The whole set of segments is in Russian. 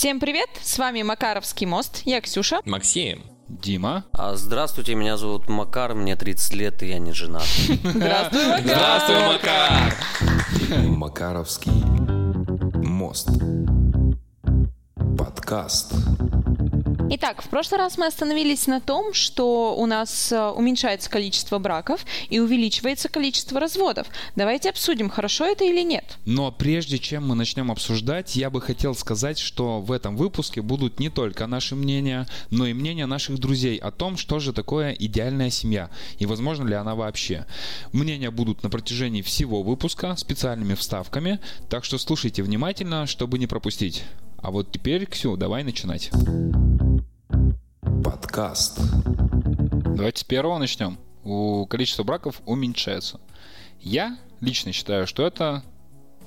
Всем привет, с вами Макаровский мост, я Ксюша. Максим. Дима. А, здравствуйте, меня зовут Макар, мне 30 лет, и я не женат. Здравствуй, Макар. Здравствуй, Макар. Макаровский мост. Подкаст. Итак, в прошлый раз мы остановились на том, что у нас э, уменьшается количество браков и увеличивается количество разводов. Давайте обсудим, хорошо это или нет. Но прежде чем мы начнем обсуждать, я бы хотел сказать, что в этом выпуске будут не только наши мнения, но и мнения наших друзей о том, что же такое идеальная семья и возможно ли она вообще. Мнения будут на протяжении всего выпуска специальными вставками, так что слушайте внимательно, чтобы не пропустить. А вот теперь, Ксю, давай начинать. Подкаст. Давайте с первого начнем. У количество браков уменьшается. Я лично считаю, что это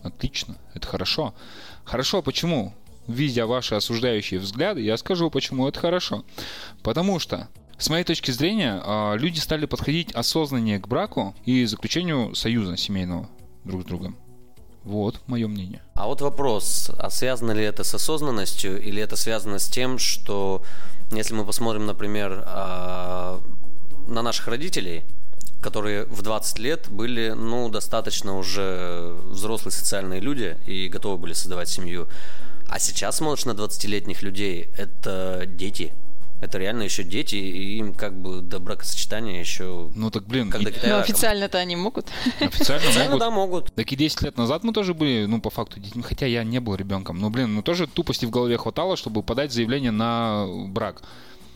отлично, это хорошо. Хорошо, почему? Видя ваши осуждающие взгляды, я скажу, почему это хорошо. Потому что с моей точки зрения, а, люди стали подходить осознаннее к браку и заключению союза семейного друг с другом. Вот мое мнение. А вот вопрос, а связано ли это с осознанностью, или это связано с тем, что если мы посмотрим, например, а, на наших родителей, которые в 20 лет были, ну, достаточно уже взрослые социальные люди и готовы были создавать семью. А сейчас смотришь на 20-летних людей, это дети. Это реально еще дети, и им как бы до бракосочетания еще... Ну так, блин, Когда и- Но официально-то они могут. официально Официально, могут. да, могут. Так и 10 лет назад мы тоже были, ну, по факту, детьми, хотя я не был ребенком. Но, блин, ну тоже тупости в голове хватало, чтобы подать заявление на брак.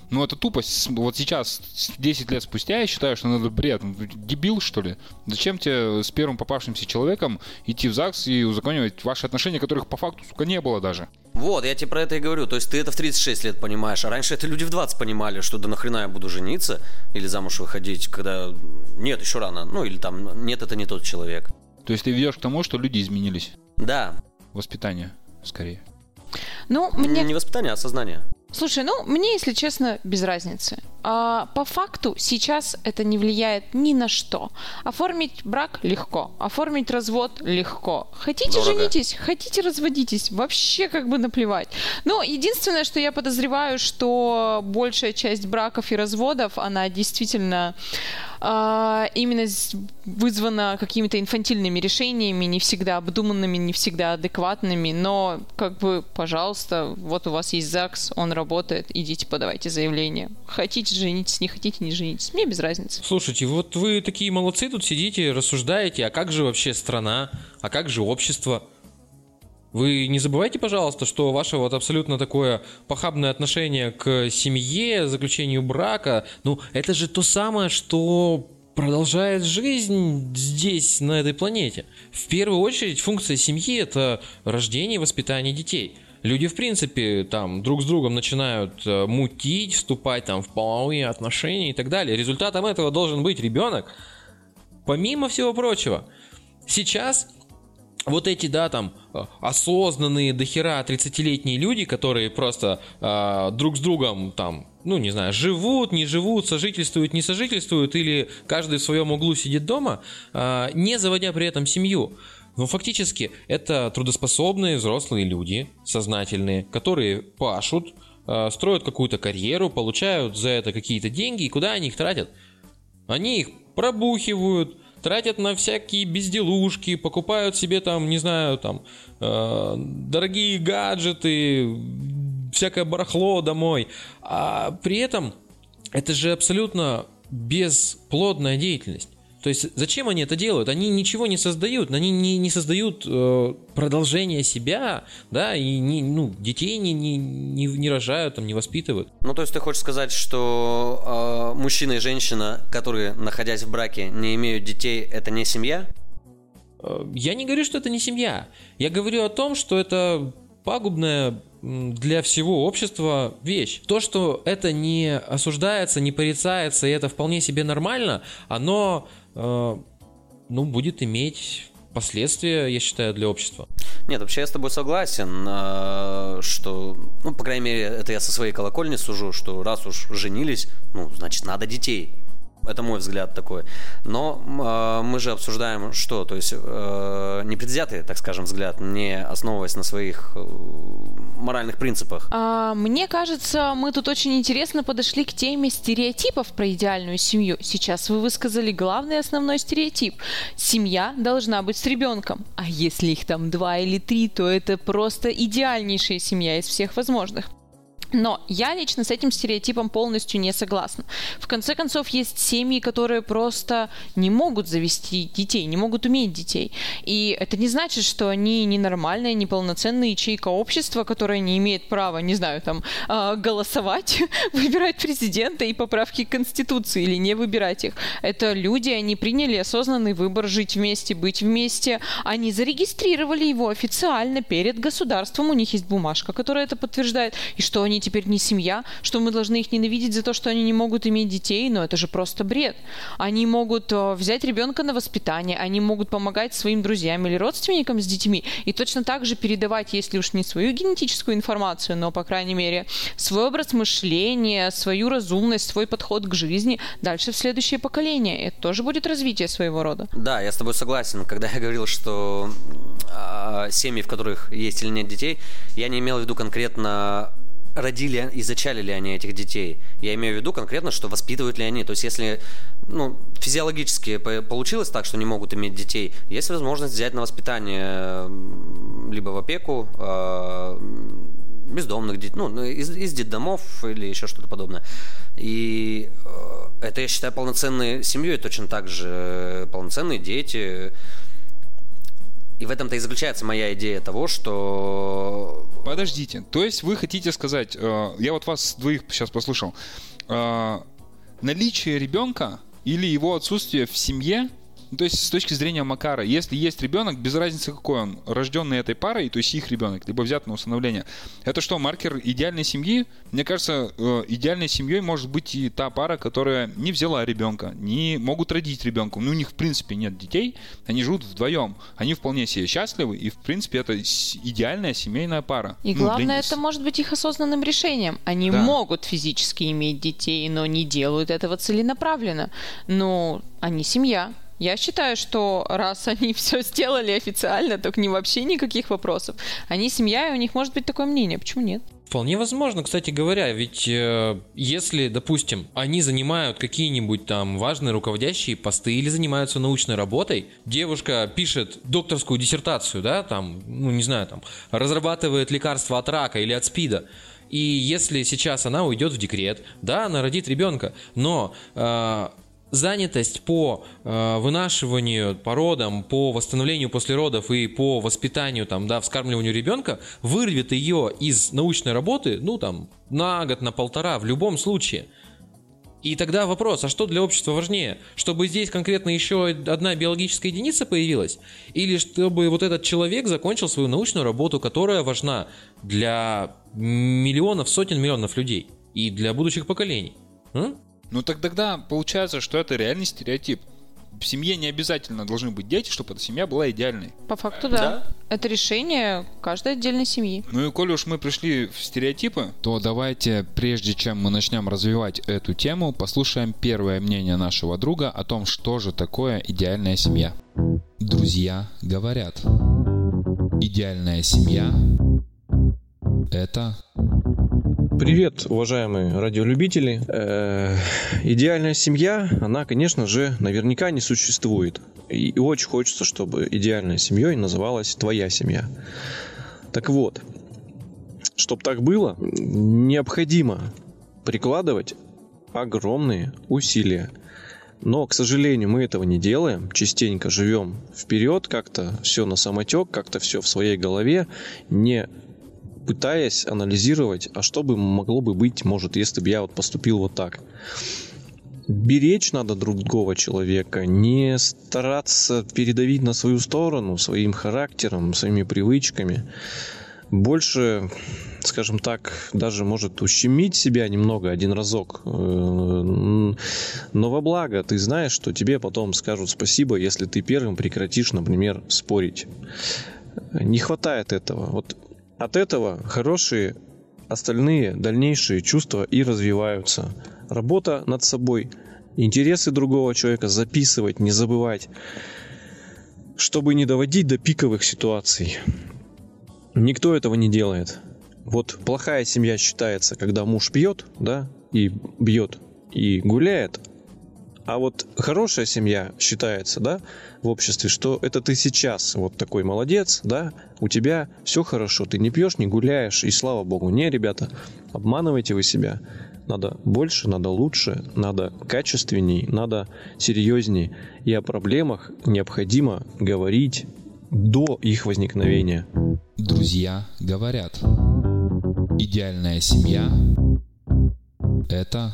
Ну, это тупость. Вот сейчас, с 10 лет спустя, я считаю, что надо бред. Ну, Дебил, что ли? Зачем тебе с первым попавшимся человеком идти в ЗАГС и узаконивать ваши отношения, которых по факту, сука, не было даже? Вот, я тебе про это и говорю. То есть ты это в 36 лет понимаешь, а раньше это люди в 20 понимали, что да нахрена я буду жениться или замуж выходить, когда нет, еще рано. Ну или там нет, это не тот человек. То есть ты ведешь к тому, что люди изменились. Да, Воспитание, скорее. Ну, мне... не воспитание, а сознание. Слушай, ну, мне, если честно, без разницы. А, по факту сейчас это не влияет ни на что. Оформить брак легко, оформить развод легко. Хотите Дорого. женитесь, хотите разводитесь, вообще как бы наплевать. Но единственное, что я подозреваю, что большая часть браков и разводов, она действительно а, именно вызвана какими-то инфантильными решениями, не всегда обдуманными, не всегда адекватными, но как бы, пожалуйста, вот у вас есть ЗАГС, он работает, идите подавайте заявление. Хотите женитесь, не хотите не женитесь, мне без разницы. Слушайте, вот вы такие молодцы тут сидите, рассуждаете, а как же вообще страна, а как же общество? Вы не забывайте, пожалуйста, что ваше вот абсолютно такое похабное отношение к семье, заключению брака, ну, это же то самое, что продолжает жизнь здесь, на этой планете. В первую очередь функция семьи – это рождение и воспитание детей. Люди, в принципе, там друг с другом начинают э, мутить, вступать там в половые отношения и так далее. Результатом этого должен быть ребенок. Помимо всего прочего, сейчас вот эти, да, там, э, осознанные дохера 30-летние люди, которые просто э, друг с другом, там, ну, не знаю, живут, не живут, сожительствуют, не сожительствуют, или каждый в своем углу сидит дома, э, не заводя при этом семью. Но фактически это трудоспособные взрослые люди, сознательные, которые пашут, э, строят какую-то карьеру, получают за это какие-то деньги, и куда они их тратят? Они их пробухивают, тратят на всякие безделушки, покупают себе там, не знаю, там, э, дорогие гаджеты, всякое барахло домой. А при этом это же абсолютно бесплодная деятельность. То есть зачем они это делают? Они ничего не создают, они не, не создают э, продолжение себя, да, и не, ну, детей не, не, не, не рожают, там, не воспитывают. Ну, то есть ты хочешь сказать, что э, мужчина и женщина, которые, находясь в браке, не имеют детей, это не семья? Э, Я не говорю, что это не семья. Я говорю о том, что это пагубная для всего общества вещь. То, что это не осуждается, не порицается, и это вполне себе нормально, оно ну, будет иметь последствия, я считаю, для общества. Нет, вообще я с тобой согласен, э, что, ну, по крайней мере, это я со своей колокольни сужу, что раз уж женились, ну, значит, надо детей. Это мой взгляд такой. Но э, мы же обсуждаем что? То есть э, непредвзятый, так скажем, взгляд, не основываясь на своих э, моральных принципах. А, мне кажется, мы тут очень интересно подошли к теме стереотипов про идеальную семью. Сейчас вы высказали главный основной стереотип. Семья должна быть с ребенком. А если их там два или три, то это просто идеальнейшая семья из всех возможных. Но я лично с этим стереотипом полностью не согласна. В конце концов, есть семьи, которые просто не могут завести детей, не могут уметь детей. И это не значит, что они ненормальные, неполноценные ячейка общества, которая не имеет права, не знаю, там, а, голосовать, выбирать президента и поправки к Конституции или не выбирать их. Это люди, они приняли осознанный выбор жить вместе, быть вместе. Они зарегистрировали его официально перед государством. У них есть бумажка, которая это подтверждает. И что они теперь не семья, что мы должны их ненавидеть за то, что они не могут иметь детей, но это же просто бред. Они могут э, взять ребенка на воспитание, они могут помогать своим друзьям или родственникам с детьми и точно так же передавать, если уж не свою генетическую информацию, но, по крайней мере, свой образ мышления, свою разумность, свой подход к жизни дальше в следующее поколение. Это тоже будет развитие своего рода. Да, я с тобой согласен. Когда я говорил, что э, семьи, в которых есть или нет детей, я не имел в виду конкретно родили и зачали ли они этих детей. Я имею в виду конкретно, что воспитывают ли они. То есть, если ну, физиологически получилось так, что не могут иметь детей, есть возможность взять на воспитание либо в опеку э, бездомных детей, ну, из, из детдомов или еще что-то подобное. И э, это, я считаю, полноценной семьей, точно так же полноценные дети, и в этом-то и заключается моя идея того, что... Подождите, то есть вы хотите сказать, э, я вот вас двоих сейчас послушал, э, наличие ребенка или его отсутствие в семье ну, то есть с точки зрения Макара, если есть ребенок, без разницы какой он, рожденный этой парой, то есть их ребенок, либо взят на усыновление, это что, маркер идеальной семьи? Мне кажется, э, идеальной семьей может быть и та пара, которая не взяла ребенка, не могут родить ребенка. Ну, у них, в принципе, нет детей, они живут вдвоем, они вполне себе счастливы, и, в принципе, это идеальная семейная пара. И ну, главное, это может быть их осознанным решением. Они да. могут физически иметь детей, но не делают этого целенаправленно. Но они семья, я считаю, что раз они все сделали официально, то к ним вообще никаких вопросов. Они семья, и у них может быть такое мнение. Почему нет? Вполне возможно, кстати говоря, ведь э, если, допустим, они занимают какие-нибудь там важные руководящие посты или занимаются научной работой, девушка пишет докторскую диссертацию, да, там, ну не знаю, там, разрабатывает лекарства от рака или от СПИДа, и если сейчас она уйдет в декрет, да, она родит ребенка, но э, занятость по э, вынашиванию, по родам, по восстановлению после родов и по воспитанию, там, да, вскармливанию ребенка вырвет ее из научной работы, ну, там, на год, на полтора, в любом случае. И тогда вопрос, а что для общества важнее? Чтобы здесь конкретно еще одна биологическая единица появилась? Или чтобы вот этот человек закончил свою научную работу, которая важна для миллионов, сотен миллионов людей и для будущих поколений? М? Ну так тогда получается, что это реальный стереотип. В семье не обязательно должны быть дети, чтобы эта семья была идеальной. По факту, да. да. Это решение каждой отдельной семьи. Ну и коли уж мы пришли в стереотипы, то давайте, прежде чем мы начнем развивать эту тему, послушаем первое мнение нашего друга о том, что же такое идеальная семья. Друзья говорят, идеальная семья – это Привет, уважаемые радиолюбители. Э, идеальная семья, она, конечно же, наверняка не существует. И очень хочется, чтобы идеальной семьей называлась твоя семья. Так вот, чтобы так было, необходимо прикладывать огромные усилия. Но, к сожалению, мы этого не делаем. Частенько живем вперед, как-то все на самотек, как-то все в своей голове, не пытаясь анализировать, а что бы могло бы быть, может, если бы я вот поступил вот так. Беречь надо другого человека, не стараться передавить на свою сторону своим характером, своими привычками. Больше, скажем так, даже может ущемить себя немного один разок. Э, но во благо ты знаешь, что тебе потом скажут спасибо, если ты первым прекратишь, например, спорить. Не хватает этого. Вот от этого хорошие остальные дальнейшие чувства и развиваются. Работа над собой интересы другого человека записывать, не забывать, чтобы не доводить до пиковых ситуаций. Никто этого не делает. Вот плохая семья считается, когда муж пьет, да, и бьет, и гуляет, а вот хорошая семья считается, да, в обществе, что это ты сейчас вот такой молодец, да, у тебя все хорошо, ты не пьешь, не гуляешь, и слава богу. Не, ребята, обманывайте вы себя. Надо больше, надо лучше, надо качественней, надо серьезней. И о проблемах необходимо говорить до их возникновения. Друзья говорят, идеальная семья – это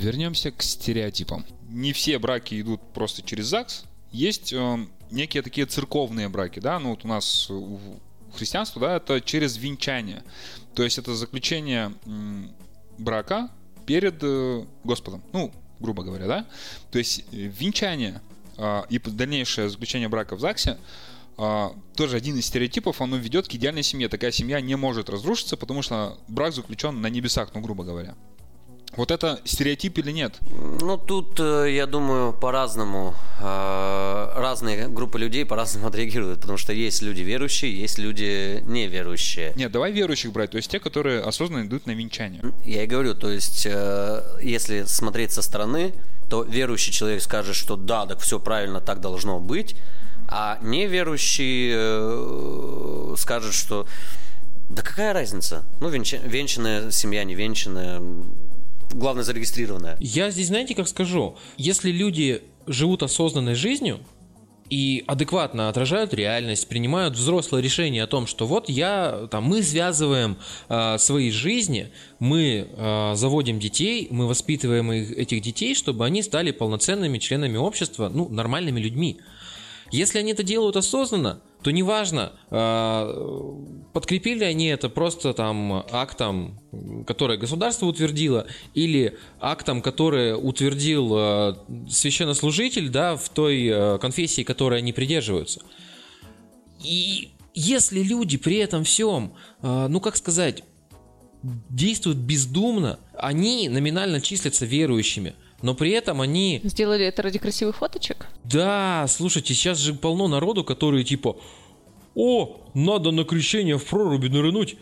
Вернемся к стереотипам. Не все браки идут просто через ЗАГС. Есть э, некие такие церковные браки, да, ну вот у нас у христианства, да, это через венчание. То есть это заключение брака перед э, Господом, ну, грубо говоря, да. То есть венчание э, и дальнейшее заключение брака в ЗАГСе э, тоже один из стереотипов, оно ведет к идеальной семье. Такая семья не может разрушиться, потому что брак заключен на небесах, ну, грубо говоря. Вот это стереотип или нет? Ну, тут, э, я думаю, по-разному. Э, разные группы людей по-разному отреагируют, потому что есть люди верующие, есть люди неверующие. Нет, давай верующих брать, то есть те, которые осознанно идут на венчание. Я и говорю, то есть, э, если смотреть со стороны, то верующий человек скажет, что да, так все правильно, так должно быть, а неверующий скажет, что да какая разница? Ну, венчанная семья, не венчанная, главное зарегистрированная. Я здесь, знаете, как скажу, если люди живут осознанной жизнью, и адекватно отражают реальность, принимают взрослые решения о том, что вот я, там, мы связываем э, свои жизни, мы э, заводим детей, мы воспитываем их, этих детей, чтобы они стали полноценными членами общества, ну, нормальными людьми. Если они это делают осознанно, то неважно, а, подкрепили они это просто там актом, которое государство утвердило, или актом, который утвердил а, священнослужитель, да, в той а, конфессии, которой они придерживаются. И если люди при этом всем, ну как сказать, действуют бездумно, они номинально числятся верующими – но при этом они... Сделали это ради красивых фоточек? Да, слушайте, сейчас же полно народу, которые типа, о, надо на крещение в проруби нырнуть.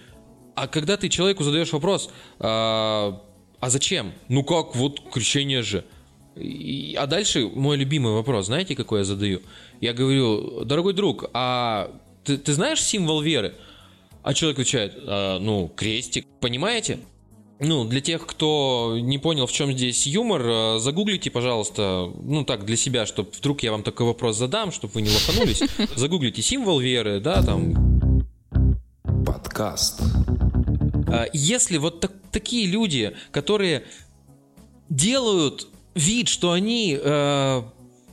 А когда ты человеку задаешь вопрос, а, а зачем? Ну как, вот крещение же. И, а дальше мой любимый вопрос, знаете, какой я задаю? Я говорю, дорогой друг, а ты, ты знаешь символ веры? А человек отвечает, а, ну, крестик, понимаете? Ну, для тех, кто не понял, в чем здесь юмор, э, загуглите, пожалуйста, ну так, для себя, чтобы вдруг я вам такой вопрос задам, чтобы вы не лоханулись. Загуглите символ веры, да, там. Подкаст. А, если вот так, такие люди, которые делают вид, что они э,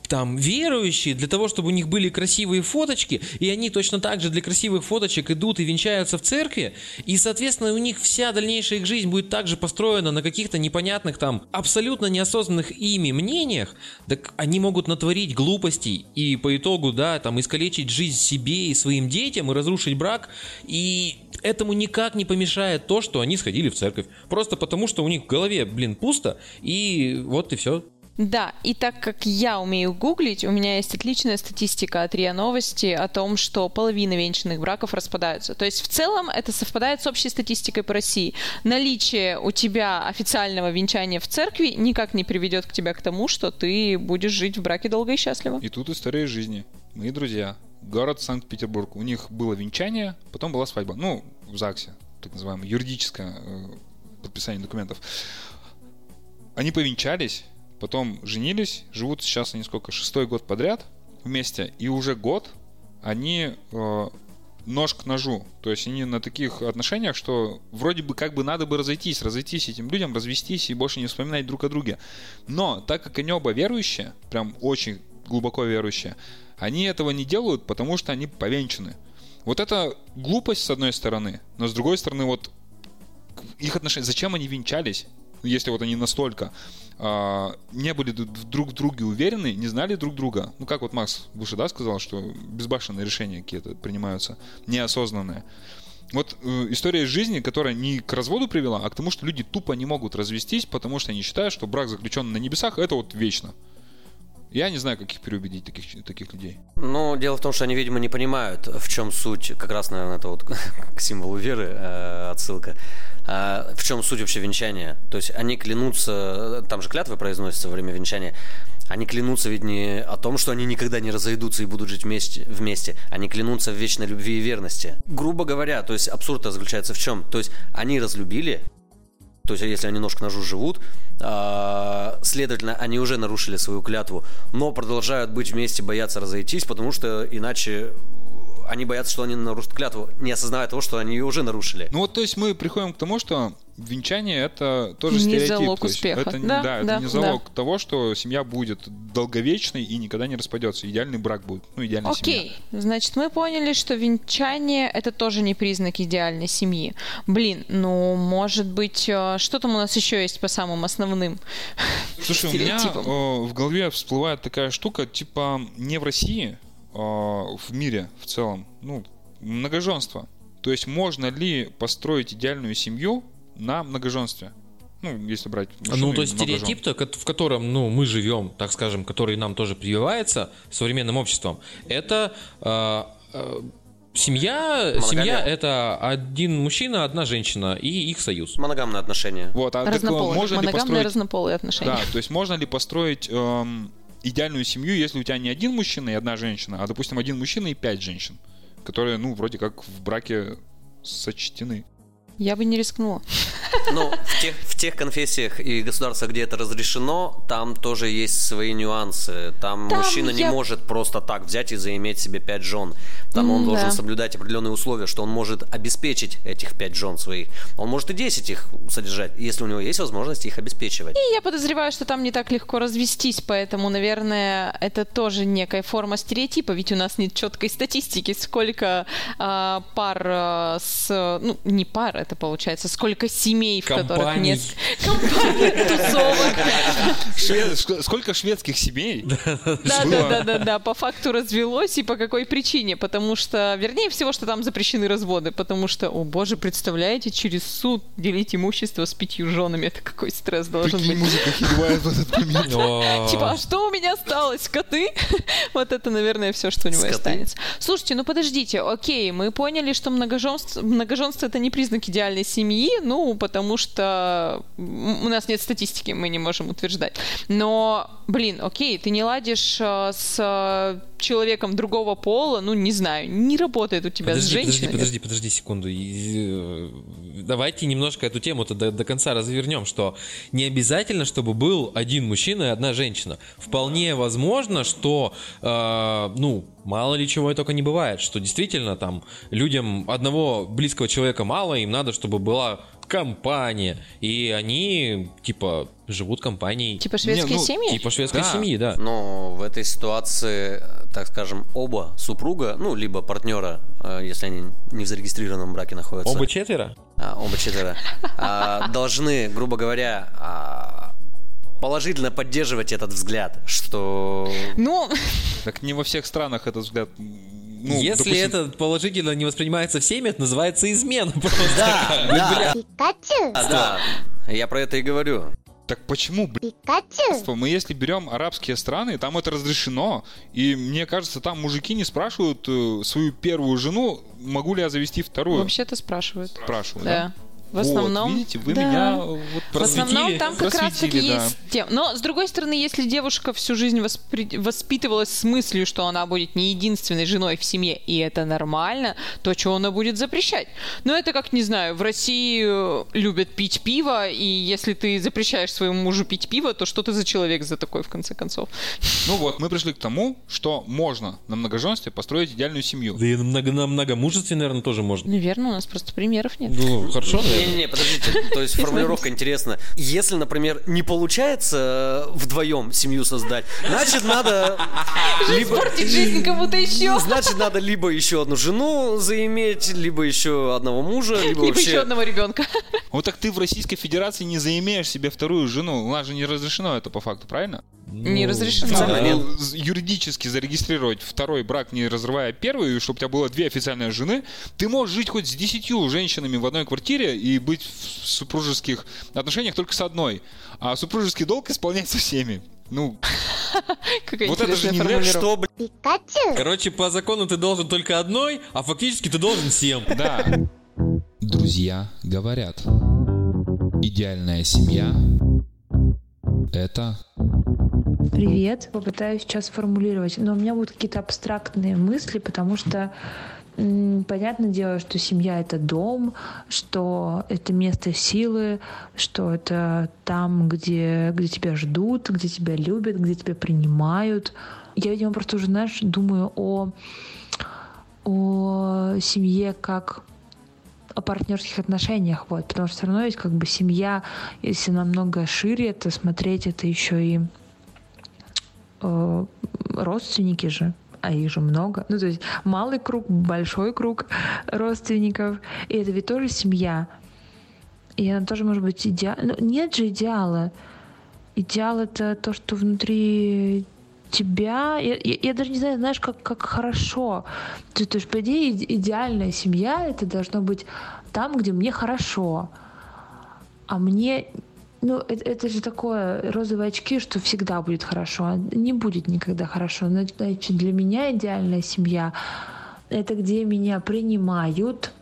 там верующие, для того, чтобы у них были красивые фоточки, и они точно так же для красивых фоточек идут и венчаются в церкви, и, соответственно, у них вся дальнейшая их жизнь будет также построена на каких-то непонятных там, абсолютно неосознанных ими мнениях, так они могут натворить глупостей и по итогу, да, там, искалечить жизнь себе и своим детям и разрушить брак, и этому никак не помешает то, что они сходили в церковь. Просто потому, что у них в голове, блин, пусто, и вот и все. Да, и так как я умею гуглить, у меня есть отличная статистика от РИА Новости о том, что половина венчанных браков распадаются. То есть в целом это совпадает с общей статистикой по России. Наличие у тебя официального венчания в церкви никак не приведет к тебе к тому, что ты будешь жить в браке долго и счастливо. И тут история жизни. Мои друзья, город Санкт-Петербург, у них было венчание, потом была свадьба. Ну, в ЗАГСе, так называемое юридическое э, подписание документов. Они повенчались, потом женились, живут сейчас они сколько, шестой год подряд вместе, и уже год они э, нож к ножу. То есть они на таких отношениях, что вроде бы как бы надо бы разойтись, разойтись этим людям, развестись и больше не вспоминать друг о друге. Но так как они оба верующие, прям очень глубоко верующие, они этого не делают, потому что они повенчаны. Вот это глупость с одной стороны, но с другой стороны вот их отношения, зачем они венчались, если вот они настолько э, не были друг в друге уверены, не знали друг друга. Ну, как вот Макс выше, да, сказал, что безбашенные решения какие-то принимаются, неосознанные. Вот э, история из жизни, которая не к разводу привела, а к тому, что люди тупо не могут развестись, потому что они считают, что брак, заключенный на небесах, это вот вечно. Я не знаю, как их переубедить, таких, таких людей. Ну, дело в том, что они, видимо, не понимают, в чем суть, как раз, наверное, это вот к символу веры э, отсылка, э, в чем суть вообще венчания. То есть они клянутся, там же клятвы произносятся во время венчания, они клянутся ведь не о том, что они никогда не разойдутся и будут жить вместе, вместе. Они клянутся в вечной любви и верности. Грубо говоря, то есть абсурд заключается в чем? То есть они разлюбили, то есть если они ножка ножу живут, а, следовательно, они уже нарушили свою клятву, но продолжают быть вместе, боятся разойтись, потому что иначе они боятся, что они нарушат клятву, не осознавая того, что они ее уже нарушили. Ну вот, то есть мы приходим к тому, что венчание это тоже Не стереотип. залог То есть успеха. Это, Да, да, это да, не залог того, что семья будет долговечной и никогда не распадется. Идеальный брак будет. Ну, идеальная семья. Окей, значит, мы поняли, что венчание это тоже не признак идеальной семьи. Блин, ну, может быть, э, что там у нас еще есть по самым основным Слушай, у меня э, в голове всплывает такая штука, типа не в России, а в мире в целом, ну, многоженство. То есть можно ли построить идеальную семью на многоженстве? Ну, если брать мужчину Ну, то есть стереотип-то, кот- в котором, ну, мы живем, так скажем, который нам тоже прививается современным обществом, это э, э, семья, Моногамия. семья это один мужчина, одна женщина и их союз. Моногамные отношения. Вот, а так, разнополые, можно ли моногамные построить... разнополые отношения. Да, то есть можно ли построить эм, идеальную семью, если у тебя не один мужчина и одна женщина, а, допустим, один мужчина и пять женщин, которые, ну, вроде как в браке сочтены. Я бы не рискнула. Ну, в тех, в тех конфессиях и государствах, где это разрешено, там тоже есть свои нюансы. Там, Там мужчина не я- может просто так взять и заиметь себе пять жен. Там он М, должен да. соблюдать определенные условия, что он может обеспечить этих пять жен своих. Он может и 10 их содержать, если у него есть возможность их обеспечивать. И я подозреваю, что там не так легко развестись, поэтому, наверное, это тоже некая форма стереотипа, ведь у нас нет четкой статистики, сколько а, пар а, с... Ну, не пар, это получается, сколько семей, в которых нет... Компаний, тусовок. Сколько шведских семей? Да, да, да, да, да, по факту развелось и по какой причине? Потому что, вернее всего, что там запрещены разводы, потому что, о боже, представляете, через суд делить имущество с пятью женами, это какой стресс должен быть. музыка хилевает в этот момент. Типа, а что у меня осталось? Коты? вот это, наверное, все, что у него останется. Слушайте, ну подождите, окей, мы поняли, что многоженство, многоженство это не признак идеальной семьи, ну, потому что м, у нас нет статистики, мы не можем утверждать. Но, блин, окей, ты не ладишь э, с э, человеком другого пола, ну, не знаю, не работает у тебя с Подожди, подожди, женщиной. подожди, подожди секунду. И, э, Давайте немножко эту тему-то до, до конца развернем, что не обязательно, чтобы был один мужчина и одна женщина. Вполне возможно, что, э, ну, мало ли чего и только не бывает, что действительно там людям одного близкого человека мало, им надо, чтобы была компания, и они, типа, живут компанией. Типа шведские ну, семьи? Типа шведской Да. семьи, да. Но в этой ситуации, так скажем, оба супруга, ну, либо партнера, э, если они не в зарегистрированном браке находятся, Оба четверо? а, оба четверо, а, должны, грубо говоря, а, положительно поддерживать этот взгляд, что Ну, Так не во всех странах этот взгляд. Ну, Если допустим, это положительно не воспринимается всеми, это называется измена просто. да, да, А, да, я про это и говорю. Так почему, блядь, мы если берем арабские страны, там это разрешено, и мне кажется, там мужики не спрашивают э, свою первую жену, могу ли я завести вторую. вообще-то спрашивают. Спрашивают, Да. В Вот, основном... видите, вы да. меня вот В основном там как раз таки да. есть тем. Но, с другой стороны, если девушка всю жизнь воспри- воспитывалась с мыслью, что она будет не единственной женой в семье, и это нормально, то что она будет запрещать? Ну, это как, не знаю, в России э, любят пить пиво, и если ты запрещаешь своему мужу пить пиво, то что ты за человек за такой, в конце концов? Ну вот, мы пришли к тому, что можно на многоженстве построить идеальную семью. Да и на, много, на многомужестве, наверное, тоже можно. Наверное, у нас просто примеров нет. Ну, хорошо, наверное. Не-не-не, подождите, то есть формулировка интересна. Если, например, не получается э, вдвоем семью создать, значит надо либо... Портить жизнь кому-то еще. Значит, надо либо еще одну жену заиметь, либо еще одного мужа, либо, Либо вообще... еще одного ребенка. Вот так ты в Российской Федерации не заимеешь себе вторую жену. У нас же не разрешено это по факту, правильно? Не Ну, разрешено. официально нет. Ну, юридически зарегистрировать второй брак, не разрывая первый, чтобы у тебя было две официальные жены, ты можешь жить хоть с десятью женщинами в одной квартире и быть в супружеских отношениях только с одной. А супружеский долг исполнять со всеми. Ну, Какая Вот это же не формулировка. Что, блядь? Короче, по закону ты должен только одной, а фактически ты должен всем. да. Друзья говорят. Идеальная семья – это Привет. Попытаюсь сейчас формулировать, но у меня будут какие-то абстрактные мысли, потому что понятное дело, что семья это дом, что это место силы, что это там, где, где тебя ждут, где тебя любят, где тебя принимают. Я, видимо, просто уже, знаешь, думаю о, о семье как о партнерских отношениях, вот, потому что все равно есть как бы семья, если намного шире это смотреть, это еще и родственники же, а их же много. Ну, то есть малый круг, большой круг родственников. И это ведь тоже семья. И она тоже может быть идеальна. Ну, нет же идеала. Идеал это то, что внутри тебя. Я, я- я даже не знаю, знаешь, как, как хорошо. То, то есть, по идее, иде- идеальная семья это должно быть там, где мне хорошо. А мне ну, это, это же такое розовые очки, что всегда будет хорошо, не будет никогда хорошо. Значит, для меня идеальная семья — это где меня принимают,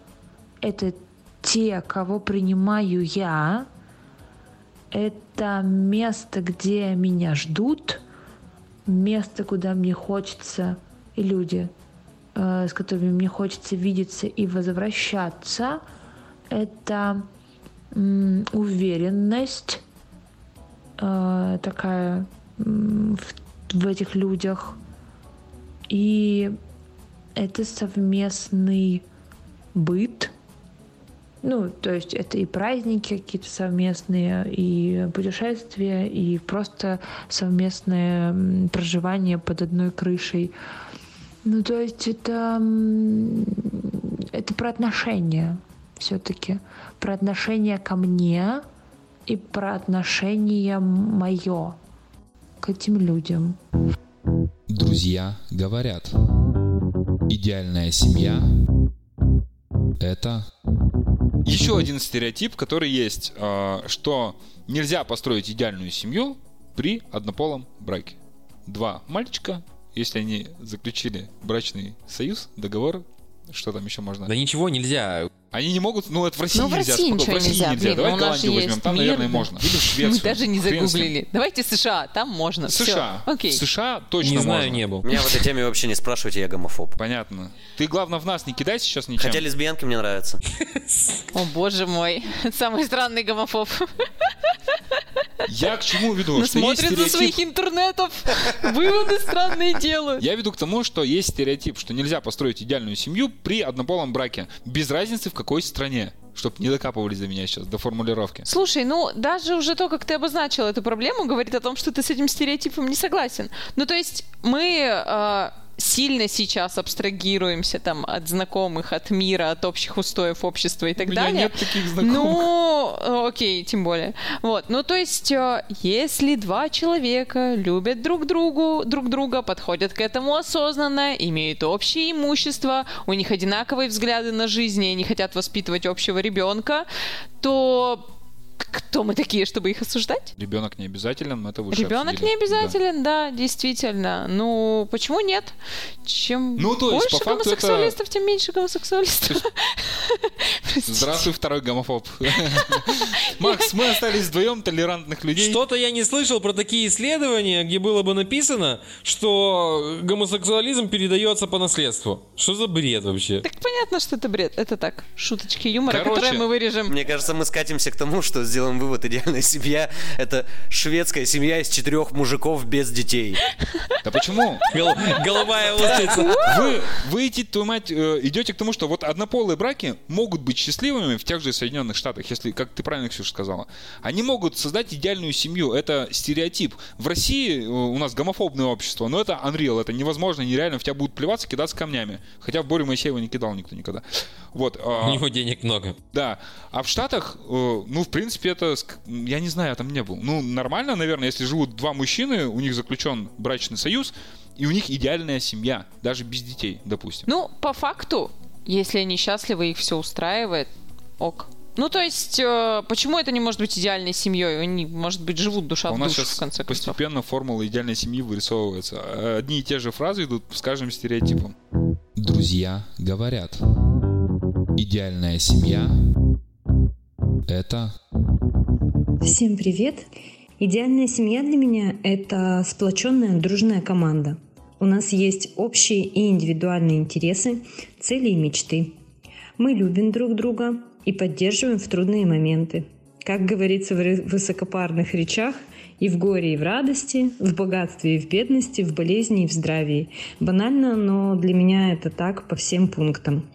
это те, кого принимаю я, это место, где меня ждут, место, куда мне хочется, и люди, э, с которыми мне хочется видеться и возвращаться, это уверенность э, такая в, в этих людях. И это совместный быт. Ну, то есть это и праздники какие-то совместные, и путешествия, и просто совместное проживание под одной крышей. Ну, то есть это, это про отношения все-таки. Про отношение ко мне и про отношение мое к этим людям. Друзья говорят. Идеальная семья – это Еще один стереотип, который есть, э, что нельзя построить идеальную семью при однополом браке. Два мальчика, если они заключили брачный союз, договор, что там еще можно? Да ничего нельзя. Они не могут, ну это в России Ну, в нельзя. России ничего в России нельзя, нельзя. блин, Давай у нас же Голландию возьмем, есть там, мир, наверное, можно. Или в Швецию. Мы даже не загуглили. Давайте США, там можно. США. Окей. В США точно Не знаю, можно. не был. Меня в этой теме вообще не спрашивайте, я гомофоб. Понятно. Ты, главное, в нас не кидай сейчас ничем. Хотя лесбиянки мне нравятся. О, боже мой. Самый странный гомофоб. Я к чему веду? Ну, Что смотрит стереотип- своих интернетов. Выводы странные делают. Я веду к тому, что есть стереотип, что нельзя построить идеальную семью при однополом браке. Без разницы в какой стране. Чтоб не докапывались до меня сейчас, до формулировки. Слушай, ну даже уже то, как ты обозначил эту проблему, говорит о том, что ты с этим стереотипом не согласен. Ну то есть мы э, сильно сейчас абстрагируемся там от знакомых, от мира, от общих устоев общества и так У меня далее. нет таких знакомых. Ну, э, окей, тем более. Вот, ну то есть, э, если два человека любят друг другу, друг друга, подходят к этому осознанно, имеют общее имущество, у них одинаковые взгляды на жизнь, и они хотят воспитывать общего ребенка, то кто мы такие, чтобы их осуждать? Ребенок не обязателен, это выше Ребенок обсудили. не обязателен, да. действительно. Ну, почему нет? Чем Ну, то есть, больше по факту это- гомосексуалистов, тем меньше гомосексуалистов. Да. Здравствуй, второй гомофоб. Макс, мы остались вдвоем толерантных людей. Что-то я не слышал про такие исследования, где было бы написано, что гомосексуализм передается по наследству. Что за бред вообще? Так понятно, что это бред. Это так, шуточки юмора, Короче, которые мы вырежем. Мне кажется, мы скатимся к тому, что сделаем вывод, идеальная семья — это шведская семья из четырех мужиков без детей. Да почему? Гол- Голубая устрица. Вы, вы идти, твою мать, э, идете к тому, что вот однополые браки могут быть счастливыми в тех же Соединенных Штатах, если, как ты правильно, Ксюша, сказала. Они могут создать идеальную семью. Это стереотип. В России э, у нас гомофобное общество, но это unreal, это невозможно, нереально. В тебя будут плеваться, кидаться камнями. Хотя в Борю Моисеева не кидал никто никогда. Вот. а, У него денег много. Да. А в Штатах, э, ну, в принципе, принципе, это, я не знаю, я там не был. Ну, нормально, наверное, если живут два мужчины, у них заключен брачный союз, и у них идеальная семья, даже без детей, допустим. Ну, по факту, если они счастливы, их все устраивает, ок. Ну, то есть, э, почему это не может быть идеальной семьей? Они, может быть, живут душа А у в нас душу, сейчас в конце концов. постепенно формула идеальной семьи вырисовывается. Одни и те же фразы идут с каждым стереотипом. Друзья говорят. Идеальная семья – это Всем привет! Идеальная семья для меня – это сплоченная дружная команда. У нас есть общие и индивидуальные интересы, цели и мечты. Мы любим друг друга и поддерживаем в трудные моменты. Как говорится в высокопарных речах, и в горе, и в радости, в богатстве, и в бедности, в болезни, и в здравии. Банально, но для меня это так по всем пунктам.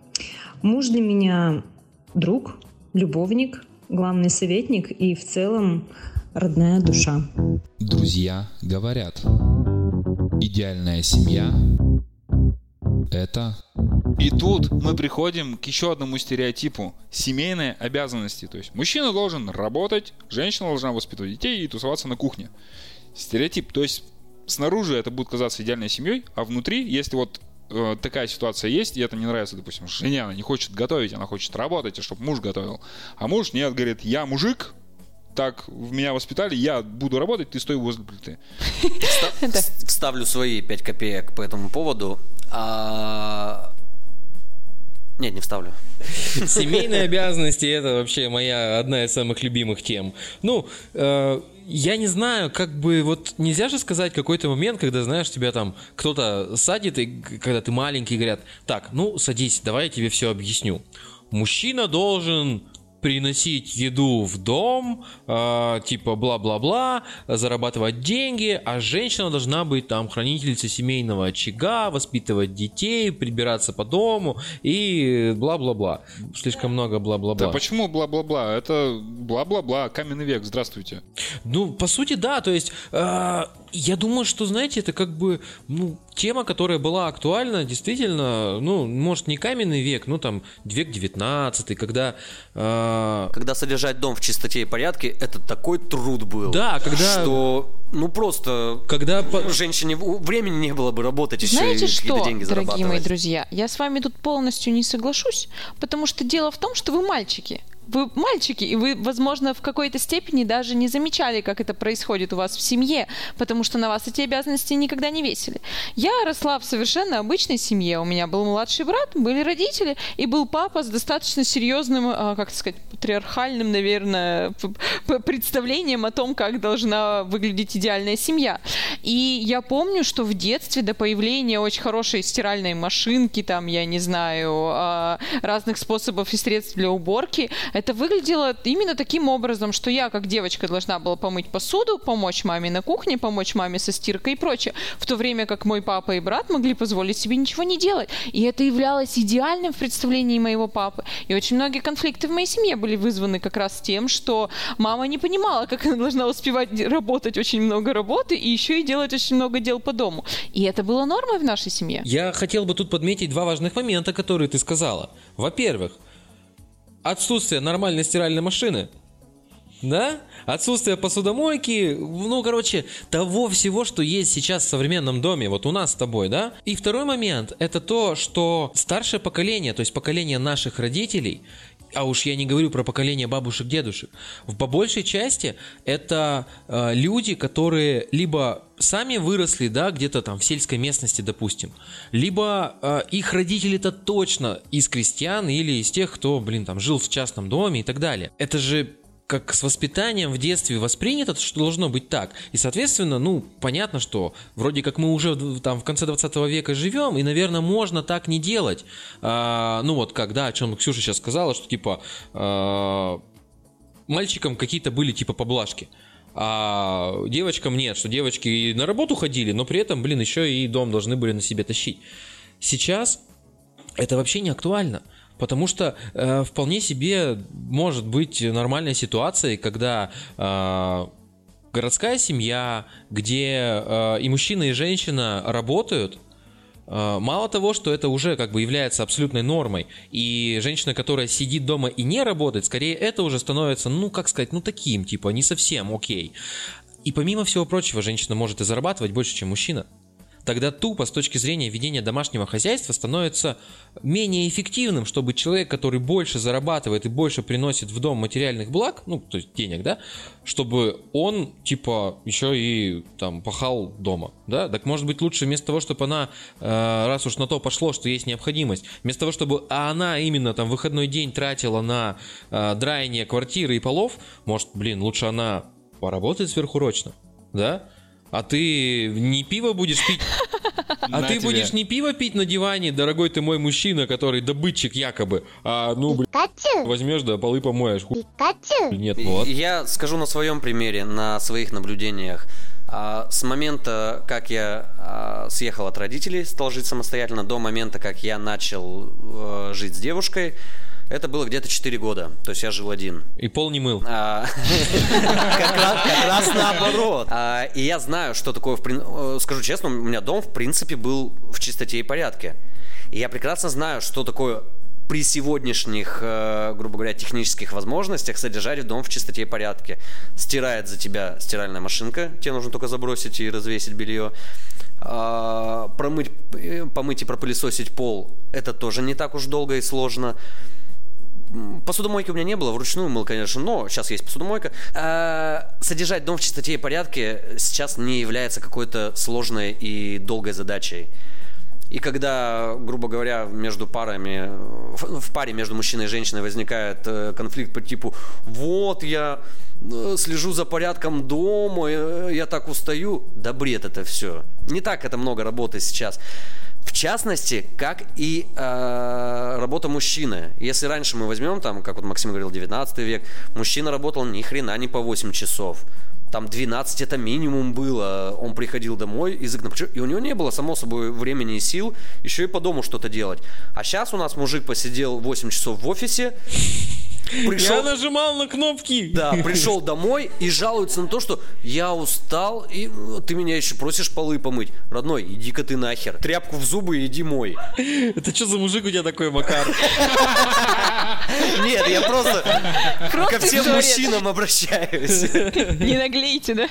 Муж для меня друг, любовник, главный советник и в целом родная душа. Друзья говорят. Идеальная семья – это И тут мы приходим к еще одному стереотипу – семейные обязанности. То есть мужчина должен работать, женщина должна воспитывать детей и тусоваться на кухне. Стереотип, то есть снаружи это будет казаться идеальной семьей, а внутри, если вот э, такая ситуация есть, и это не нравится, допустим, жене, она не хочет готовить, она хочет работать, и чтобы муж готовил. А муж нет, говорит, я мужик, так в меня воспитали, я буду работать, ты стой возле плиты. Вста- вс- Вставлю свои 5 копеек по этому поводу. А, Нет, не вставлю. Семейные обязанности это вообще моя одна из самых любимых тем. Ну, э, я не знаю, как бы вот нельзя же сказать какой-то момент, когда, знаешь, тебя там кто-то садит, и когда ты маленький, говорят, так, ну, садись, давай я тебе все объясню. Мужчина должен приносить еду в дом, э, типа бла-бла-бла, зарабатывать деньги, а женщина должна быть там хранительницей семейного очага, воспитывать детей, прибираться по дому и бла-бла-бла. Слишком много бла-бла-бла. Да почему бла-бла-бла? Это бла-бла-бла, каменный век, здравствуйте. Ну, по сути, да. То есть, э, я думаю, что, знаете, это как бы, ну, тема, которая была актуальна, действительно, ну, может, не каменный век, ну, там, век 19 когда... э, Когда содержать дом в чистоте и порядке, это такой труд был. Да, когда- Что, ну просто... когда по- Женщине времени не было бы работать еще Знаете и какие-то что, деньги дорогие мои друзья, я с вами тут полностью не соглашусь, потому что дело в том, что вы мальчики. Вы мальчики, и вы, возможно, в какой-то степени даже не замечали, как это происходит у вас в семье, потому что на вас эти обязанности никогда не весили. Я росла в совершенно обычной семье. У меня был младший брат, были родители, и был папа с достаточно серьезным, а, как сказать, патриархальным, наверное, представлением о том, как должна выглядеть идеальная семья. И я помню, что в детстве до появления очень хорошей стиральной машинки, там, я не знаю, а, разных способов и средств для уборки, это выглядело именно таким образом, что я, как девочка, должна была помыть посуду, помочь маме на кухне, помочь маме со стиркой и прочее, в то время как мой папа и брат могли позволить себе ничего не делать. И это являлось идеальным в представлении моего папы. И очень многие конфликты в моей семье были вызваны как раз тем, что мама не понимала, как она должна успевать работать очень много работы и еще и делать очень много дел по дому. И это было нормой в нашей семье. Я хотел бы тут подметить два важных момента, которые ты сказала. Во-первых, отсутствие нормальной стиральной машины. Да? Отсутствие посудомойки, ну, короче, того всего, что есть сейчас в современном доме, вот у нас с тобой, да? И второй момент, это то, что старшее поколение, то есть поколение наших родителей, а уж я не говорю про поколение бабушек, дедушек, в по большей части это э, люди, которые либо сами выросли, да, где-то там в сельской местности, допустим, либо э, их родители-то точно из крестьян или из тех, кто, блин, там жил в частном доме и так далее. Это же как с воспитанием в детстве воспринято, что должно быть так. И, соответственно, ну, понятно, что вроде как мы уже там в конце 20 века живем, и, наверное, можно так не делать. А, ну, вот как, да, о чем Ксюша сейчас сказала, что, типа, а, мальчикам какие-то были, типа, поблажки. А девочкам нет, что девочки и на работу ходили, но при этом, блин, еще и дом должны были на себе тащить. Сейчас это вообще не актуально. Потому что э, вполне себе может быть нормальной ситуацией, когда э, городская семья, где э, и мужчина, и женщина работают, э, мало того, что это уже как бы является абсолютной нормой, и женщина, которая сидит дома и не работает, скорее это уже становится, ну, как сказать, ну, таким, типа, не совсем окей. И помимо всего прочего, женщина может и зарабатывать больше, чем мужчина тогда тупо с точки зрения ведения домашнего хозяйства становится менее эффективным, чтобы человек, который больше зарабатывает и больше приносит в дом материальных благ, ну, то есть денег, да, чтобы он, типа, еще и там пахал дома, да, так может быть лучше вместо того, чтобы она, э, раз уж на то пошло, что есть необходимость, вместо того, чтобы она именно там выходной день тратила на э, драение квартиры и полов, может, блин, лучше она поработает сверхурочно, да, а ты не пиво будешь пить? А ты будешь не пиво пить на диване, дорогой ты мой мужчина, который добытчик якобы, а ну, блин, возьмешь, да полы помоешь. Нет, вот. Я скажу на своем примере, на своих наблюдениях. А, с момента, как я а, съехал от родителей, стал жить самостоятельно, до момента, как я начал э, жить с девушкой, это было где-то 4 года, то есть я жил один. И пол не мыл. А, как раз наоборот. А, и я знаю, что такое, э, скажу честно, у меня дом в принципе был в чистоте и порядке. И я прекрасно знаю, что такое при сегодняшних, э, грубо говоря, технических возможностях содержать дом в чистоте и порядке. Стирает за тебя стиральная машинка, тебе нужно только забросить и развесить белье. А, промыть, э, помыть и пропылесосить пол, это тоже не так уж долго и сложно. Посудомойки у меня не было, вручную мыл, конечно, но сейчас есть посудомойка. А, содержать дом в чистоте и порядке сейчас не является какой-то сложной и долгой задачей. И когда, грубо говоря, между парами, в паре между мужчиной и женщиной возникает э, конфликт по типу «Вот я э, слежу за порядком дома, э, я так устаю». Да бред это все. Не так это много работы сейчас. В частности, как и э, работа мужчины. Если раньше мы возьмем, там, как вот Максим говорил, 19 век, мужчина работал ни хрена не по 8 часов. Там 12 это минимум было. Он приходил домой из окна. И у него не было, само собой, времени и сил еще и по дому что-то делать. А сейчас у нас мужик посидел 8 часов в офисе, Пришел... Я нажимал на кнопки. Да, пришел домой и жалуется на то, что я устал, и ты меня еще просишь полы помыть. Родной, иди-ка ты нахер. Тряпку в зубы и иди мой. Это что за мужик у тебя такой, Макар? Нет, я просто ко всем мужчинам обращаюсь. Не наглейте, да?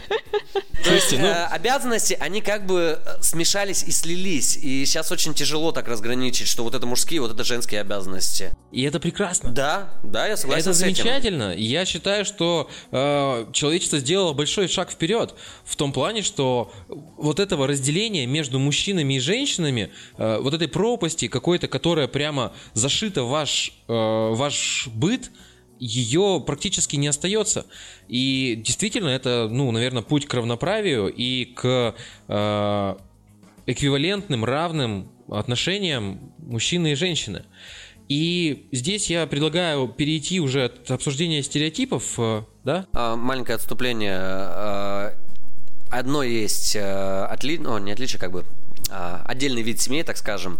То есть ну, э, обязанности, они как бы э, смешались и слились. И сейчас очень тяжело так разграничить, что вот это мужские, вот это женские обязанности. И это прекрасно. Да, да, я согласен Это с этим. замечательно. Я считаю, что э, человечество сделало большой шаг вперед в том плане, что вот этого разделения между мужчинами и женщинами, э, вот этой пропасти какой-то, которая прямо зашита в ваш, э, ваш быт, ее практически не остается. И действительно, это, ну, наверное, путь к равноправию и к э, эквивалентным, равным отношениям мужчины и женщины. И здесь я предлагаю перейти уже от обсуждения стереотипов, э, да? А, маленькое отступление. А, одно есть э, отли... ну, не отличие, как бы а, отдельный вид семей, так скажем,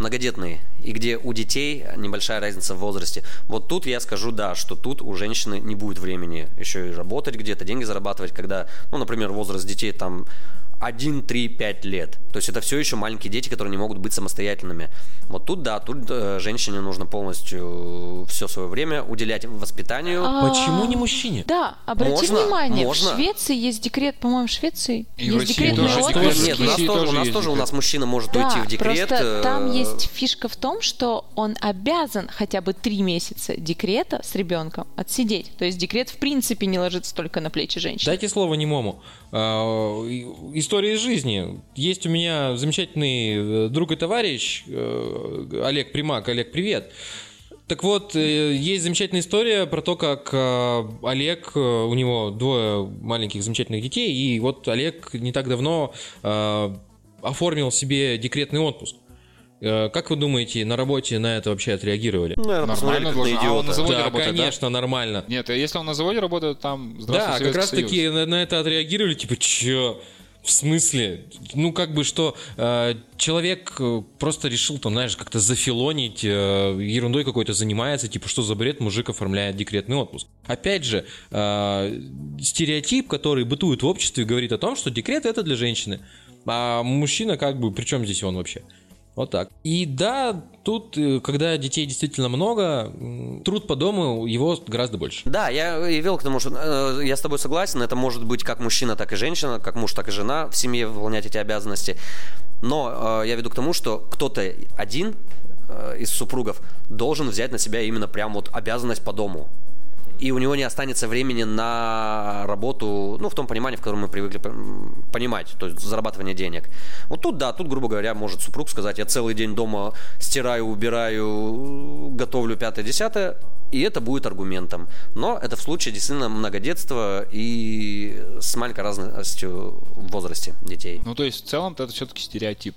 многодетные, и где у детей небольшая разница в возрасте. Вот тут я скажу, да, что тут у женщины не будет времени еще и работать где-то, деньги зарабатывать, когда, ну, например, возраст детей там 1, 3, 5 лет. То есть это все еще маленькие дети, которые не могут быть самостоятельными. Вот тут, да, тут э, женщине нужно полностью все свое время уделять воспитанию. А, Почему не мужчине? Да, обрати Можно, внимание, можно. в Швеции есть декрет, по-моему, в Швеции И в есть России декретный тоже отпуск. декрет. Нет, у нас России тоже, у тоже нас тоже у декрет. нас мужчина может Да, уйти в декрет. просто там э, есть фишка в том, что он обязан хотя бы три месяца декрета с ребенком отсидеть. То есть декрет в принципе не ложится только на плечи женщины. Дайте слово немому. А, История из жизни. Есть у меня замечательный э, друг и товарищ э, Олег Примак. Олег, привет. Так вот, э, есть замечательная история про то, как Олег, у него двое маленьких замечательных детей, и вот Олег не так давно оформил себе декретный отпуск. Э, Как вы думаете, на работе на это вообще отреагировали? Наверное, посмотрели Нормально как на должен. А он на заводе Да, работает, да? конечно, нормально. Нет, а если он на заводе работает, там Да, здравствуй, как Советский раз Союз. таки на, на это отреагировали, типа, чё? В смысле? Ну, как бы, что э, человек э, просто решил, там, знаешь, как-то зафилонить, э, ерундой какой-то занимается, типа, что за бред мужик оформляет декретный отпуск. Опять же, э, стереотип, который бытует в обществе, говорит о том, что декрет это для женщины. А мужчина, как бы, при чем здесь он вообще? Вот так. И да, тут, э, когда детей действительно много, труд по дому его гораздо больше. Да, я и вел к тому, что э, я с тобой согласен, это может быть как мужчина, так и женщина, как муж, так и жена в семье выполнять эти обязанности. Но э, я веду к тому, что кто-то один э, из супругов должен взять на себя именно прям вот обязанность по дому. И у него не останется времени на работу, ну, в том понимании, в котором мы привыкли понимать, то есть зарабатывание денег. Вот тут, да, тут, грубо говоря, может супруг сказать, я целый день дома стираю, убираю, готовлю пятое-десятое, и это будет аргументом. Но это в случае действительно многодетства и с маленькой разностью в возрасте детей. Ну, то есть, в целом, это все-таки стереотип.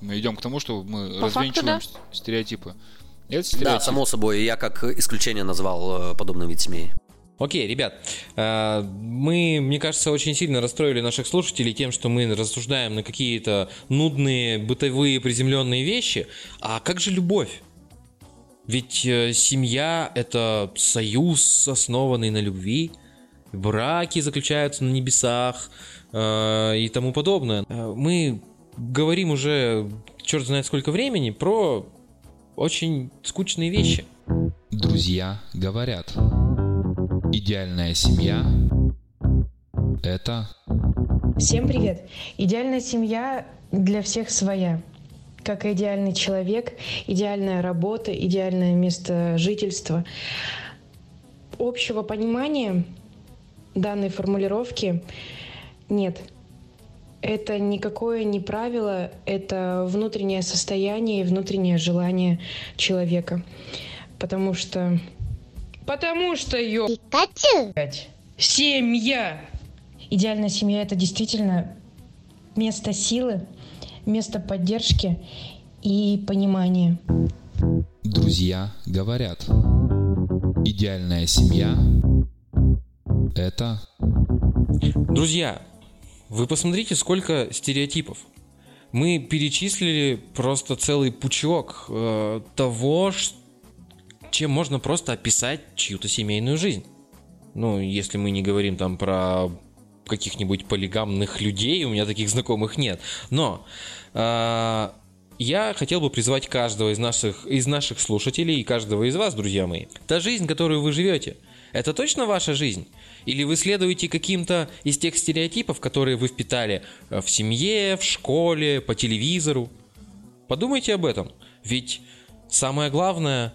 Мы идем к тому, что мы По развенчиваем факту, с- стереотипы. Это Да, само собой, я как исключение назвал э, подобный вид семьи. Окей, ребят, э, мы, мне кажется, очень сильно расстроили наших слушателей тем, что мы рассуждаем на какие-то нудные, бытовые, приземленные вещи. А как же любовь? Ведь э, семья — это союз, основанный на любви, браки заключаются на небесах и тому подобное. Мы говорим уже черт знает сколько времени про очень скучные вещи. Друзья говорят. Идеальная семья – это Всем привет! Идеальная семья для всех своя. Как и идеальный человек, идеальная работа, идеальное место жительства. Общего понимания данной формулировки нет. Это никакое не правило, это внутреннее состояние и внутреннее желание человека. Потому что... Потому что, ё... Блядь. Семья! Идеальная семья – это действительно место силы, место поддержки и понимания. Друзья говорят. Идеальная семья – это Друзья, вы посмотрите, сколько стереотипов. Мы перечислили просто целый пучок э, того, чем можно просто описать чью-то семейную жизнь. Ну, если мы не говорим там про каких-нибудь полигамных людей, у меня таких знакомых нет. Но э, я хотел бы призвать каждого из наших, из наших слушателей и каждого из вас, друзья мои. Та жизнь, которую вы живете, это точно ваша жизнь? Или вы следуете каким-то из тех стереотипов, которые вы впитали э, в семье, в школе, по телевизору? Подумайте об этом. Ведь самое главное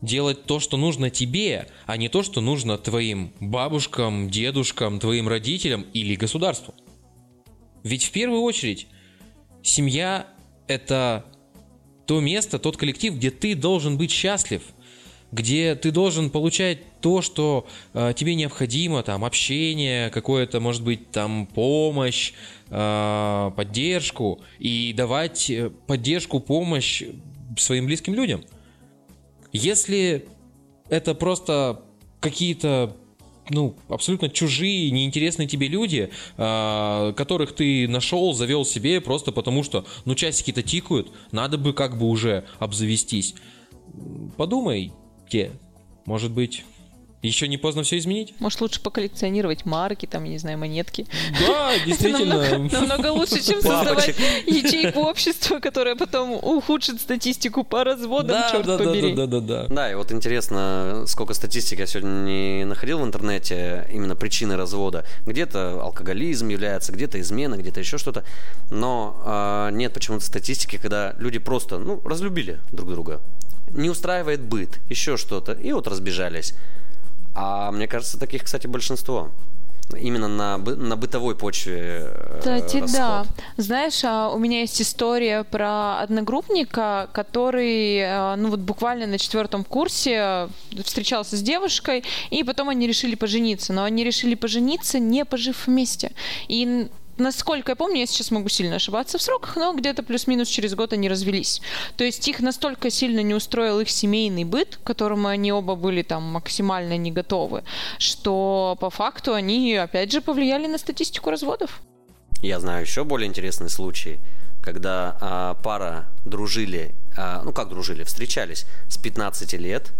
делать то, что нужно тебе, а не то, что нужно твоим бабушкам, дедушкам, твоим родителям или государству. Ведь в первую очередь семья – это то место, тот коллектив, где ты должен быть счастлив, где ты должен получать то, что э, тебе необходимо, там общение, какое-то, может быть, там помощь, э, поддержку и давать э, поддержку, помощь своим близким людям. Если это просто какие-то ну, абсолютно чужие, неинтересные тебе люди, а, которых ты нашел, завел себе просто потому, что, ну, часики-то тикают, надо бы как бы уже обзавестись. Подумайте, может быть, еще не поздно все изменить? Может, лучше поколлекционировать марки, там, я не знаю, монетки. Да, действительно. Намного, лучше, чем создавать ячейку общества, которая потом ухудшит статистику по разводам, Да, черт да, да, побери. да, да, да, да. Да, и вот интересно, сколько статистики я сегодня не находил в интернете, именно причины развода. Где-то алкоголизм является, где-то измена, где-то еще что-то. Но а, нет почему-то статистики, когда люди просто, ну, разлюбили друг друга. Не устраивает быт, еще что-то, и вот разбежались. А мне кажется, таких, кстати, большинство. Именно на, бы- на бытовой почве э, Кстати, да. расход. Знаешь, а, у меня есть история про одногруппника, который, э, ну вот буквально на четвертом курсе встречался с девушкой, и потом они решили пожениться. Но они решили пожениться, не пожив вместе. И Насколько я помню, я сейчас могу сильно ошибаться в сроках, но где-то плюс-минус через год они развелись. То есть их настолько сильно не устроил их семейный быт, к которому они оба были там максимально не готовы, что по факту они опять же повлияли на статистику разводов. Я знаю еще более интересный случай, когда а, пара дружили, а, ну как дружили, встречались с 15 лет,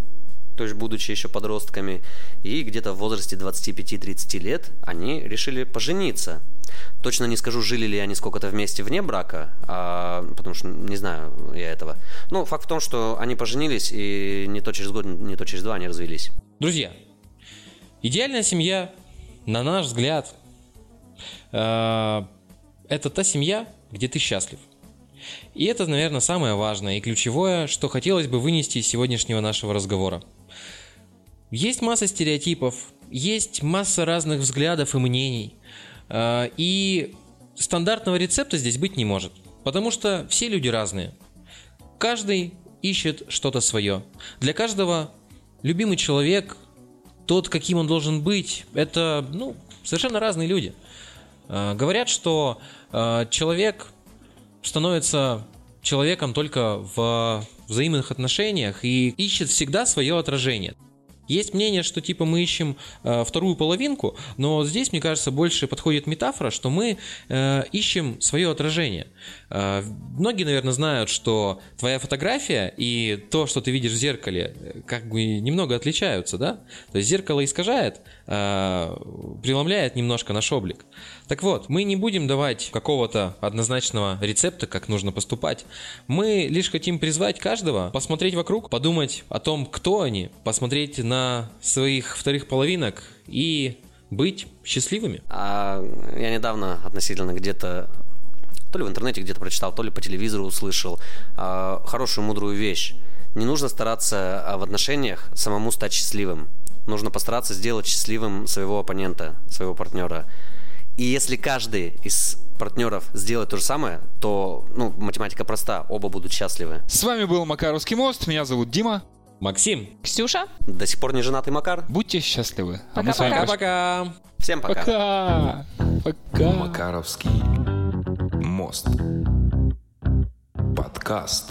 то есть будучи еще подростками, и где-то в возрасте 25-30 лет они решили пожениться. Точно не скажу, жили ли они сколько-то вместе вне брака, а, потому что не знаю я этого. Но факт в том, что они поженились, и не то через год, не то через два они развелись. Друзья, идеальная семья, на наш взгляд, э, это та семья, где ты счастлив. И это, наверное, самое важное и ключевое, что хотелось бы вынести из сегодняшнего нашего разговора. Есть масса стереотипов, есть масса разных взглядов и мнений. э, И стандартного рецепта здесь быть не может. Потому что все люди разные. Каждый ищет что-то свое. Для каждого любимый человек, тот, каким он должен быть, это ну, совершенно разные люди. Э, Говорят, что э, человек становится человеком только в взаимных отношениях и ищет всегда свое отражение. Есть мнение, что типа мы ищем э, вторую половинку, но здесь, мне кажется, больше подходит метафора, что мы э, ищем свое отражение. Э, многие, наверное, знают, что твоя фотография и то, что ты видишь в зеркале, э, как бы немного отличаются, да? То есть зеркало искажает, э, преломляет немножко наш облик. Так вот, мы не будем давать какого-то однозначного рецепта, как нужно поступать. Мы лишь хотим призвать каждого посмотреть вокруг, подумать о том, кто они, посмотреть на своих вторых половинок и быть счастливыми. А я недавно относительно где-то то ли в интернете где-то прочитал, то ли по телевизору услышал а, хорошую мудрую вещь. Не нужно стараться а, в отношениях самому стать счастливым. Нужно постараться сделать счастливым своего оппонента, своего партнера. И если каждый из партнеров сделает то же самое, то ну, математика проста, оба будут счастливы. С вами был Макаровский мост. Меня зовут Дима. Максим, Ксюша? До сих пор не женатый Макар. Будьте счастливы. А мы с вами Пока-пока. прощаемся. пока! Всем пока. Пока. Пока. Макаровский мост. Подкаст.